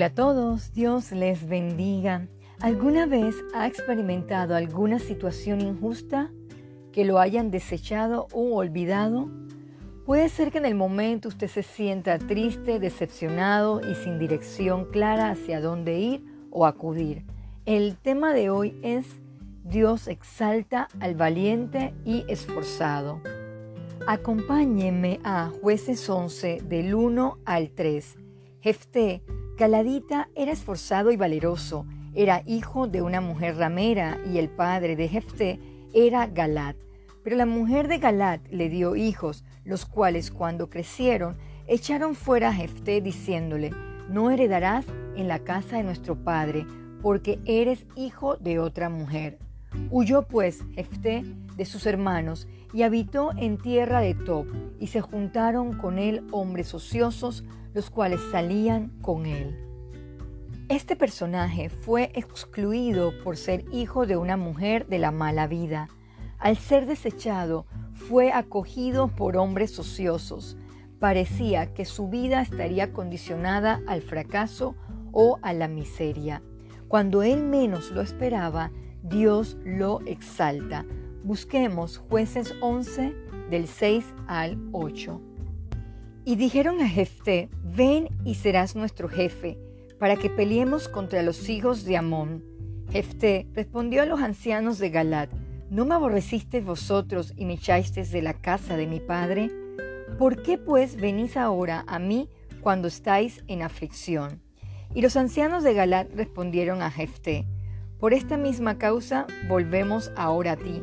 Hola a todos, Dios les bendiga. ¿Alguna vez ha experimentado alguna situación injusta que lo hayan desechado o olvidado? Puede ser que en el momento usted se sienta triste, decepcionado y sin dirección clara hacia dónde ir o acudir. El tema de hoy es Dios exalta al valiente y esforzado. Acompáñenme a jueces 11 del 1 al 3. Jefté, Galadita era esforzado y valeroso, era hijo de una mujer ramera y el padre de Jefté era Galat. Pero la mujer de Galat le dio hijos, los cuales cuando crecieron echaron fuera a Jefté diciéndole, no heredarás en la casa de nuestro padre, porque eres hijo de otra mujer. Huyó pues Jefté de sus hermanos y habitó en tierra de Tob, y se juntaron con él hombres ociosos, los cuales salían con él. Este personaje fue excluido por ser hijo de una mujer de la mala vida. Al ser desechado, fue acogido por hombres ociosos. Parecía que su vida estaría condicionada al fracaso o a la miseria. Cuando él menos lo esperaba, Dios lo exalta. Busquemos jueces 11 del 6 al 8. Y dijeron a Jefté, ven y serás nuestro jefe, para que peleemos contra los hijos de Amón. Jefté respondió a los ancianos de Galat, ¿no me aborrecisteis vosotros y me echasteis de la casa de mi padre? ¿Por qué pues venís ahora a mí cuando estáis en aflicción? Y los ancianos de Galat respondieron a Jefté, por esta misma causa volvemos ahora a ti,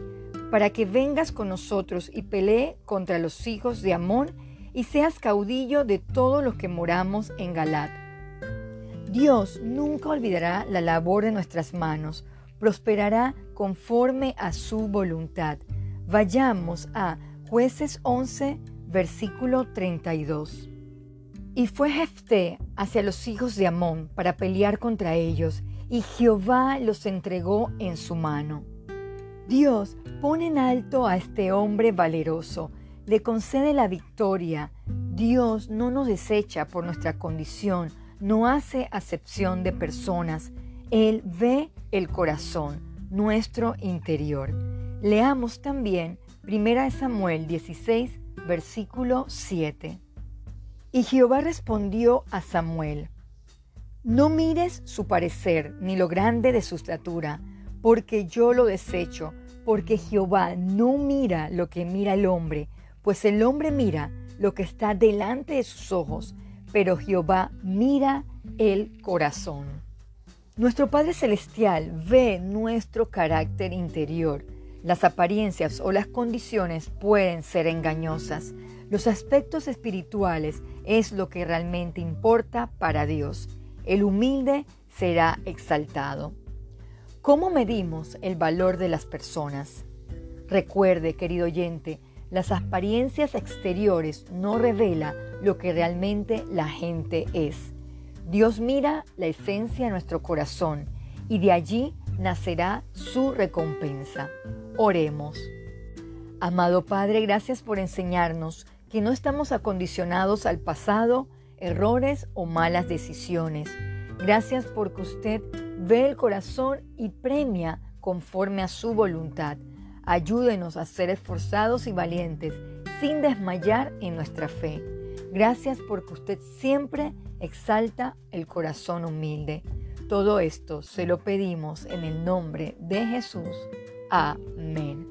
para que vengas con nosotros y pelee contra los hijos de Amón y seas caudillo de todos los que moramos en Galat. Dios nunca olvidará la labor de nuestras manos, prosperará conforme a su voluntad. Vayamos a jueces 11, versículo 32. Y fue Jefté hacia los hijos de Amón para pelear contra ellos, y Jehová los entregó en su mano. Dios pone en alto a este hombre valeroso, le concede la victoria. Dios no nos desecha por nuestra condición, no hace acepción de personas. Él ve el corazón, nuestro interior. Leamos también 1 Samuel 16, versículo 7. Y Jehová respondió a Samuel, no mires su parecer ni lo grande de su estatura, porque yo lo desecho, porque Jehová no mira lo que mira el hombre, pues el hombre mira lo que está delante de sus ojos, pero Jehová mira el corazón. Nuestro Padre Celestial ve nuestro carácter interior. Las apariencias o las condiciones pueden ser engañosas. Los aspectos espirituales es lo que realmente importa para Dios. El humilde será exaltado. ¿Cómo medimos el valor de las personas? Recuerde, querido oyente, las apariencias exteriores no revelan lo que realmente la gente es. Dios mira la esencia de nuestro corazón y de allí nacerá su recompensa. Oremos. Amado Padre, gracias por enseñarnos que no estamos acondicionados al pasado, errores o malas decisiones. Gracias porque usted ve el corazón y premia conforme a su voluntad. Ayúdenos a ser esforzados y valientes sin desmayar en nuestra fe. Gracias porque usted siempre exalta el corazón humilde. Todo esto se lo pedimos en el nombre de Jesús. Amén.